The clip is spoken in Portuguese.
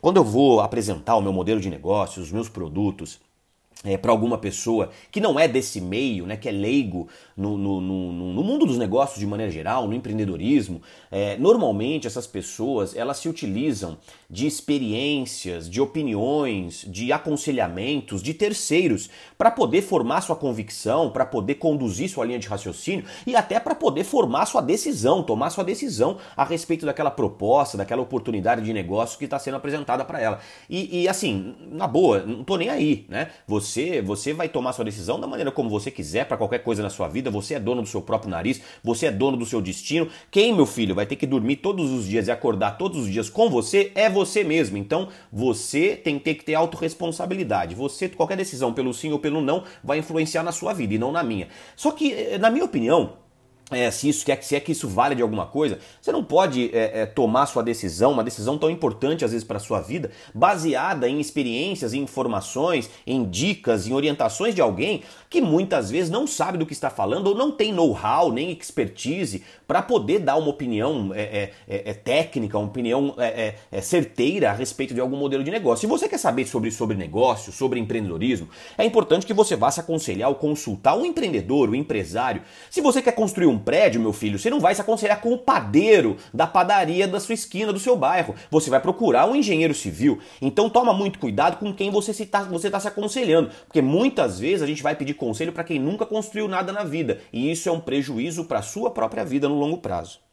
quando eu vou apresentar o meu modelo de negócio, os meus produtos, é, para alguma pessoa que não é desse meio, né, que é leigo no, no, no, no mundo dos negócios de maneira geral, no empreendedorismo, é, normalmente essas pessoas elas se utilizam de experiências, de opiniões, de aconselhamentos de terceiros para poder formar sua convicção, para poder conduzir sua linha de raciocínio e até para poder formar sua decisão, tomar sua decisão a respeito daquela proposta, daquela oportunidade de negócio que está sendo apresentada para ela. E, e, assim, na boa, não tô nem aí, né? Você você, você vai tomar sua decisão da maneira como você quiser para qualquer coisa na sua vida, você é dono do seu próprio nariz, você é dono do seu destino. Quem, meu filho, vai ter que dormir todos os dias e acordar todos os dias com você é você mesmo. Então, você tem que ter autorresponsabilidade. Você, qualquer decisão pelo sim ou pelo não, vai influenciar na sua vida e não na minha. Só que, eh, na minha opinião, é, se, isso, se é que isso vale de alguma coisa, você não pode é, é, tomar sua decisão, uma decisão tão importante às vezes para a sua vida, baseada em experiências, em informações, em dicas, em orientações de alguém que muitas vezes não sabe do que está falando ou não tem know-how nem expertise para poder dar uma opinião é, é, é, é técnica, uma opinião certeira a respeito de algum modelo de negócio. Se você quer saber sobre, sobre negócio, sobre empreendedorismo, é importante que você vá se aconselhar ou consultar o empreendedor, o empresário. Se você quer construir um um prédio, meu filho, você não vai se aconselhar com o padeiro da padaria da sua esquina, do seu bairro. Você vai procurar um engenheiro civil. Então toma muito cuidado com quem você está você tá se aconselhando, porque muitas vezes a gente vai pedir conselho para quem nunca construiu nada na vida, e isso é um prejuízo para a sua própria vida no longo prazo.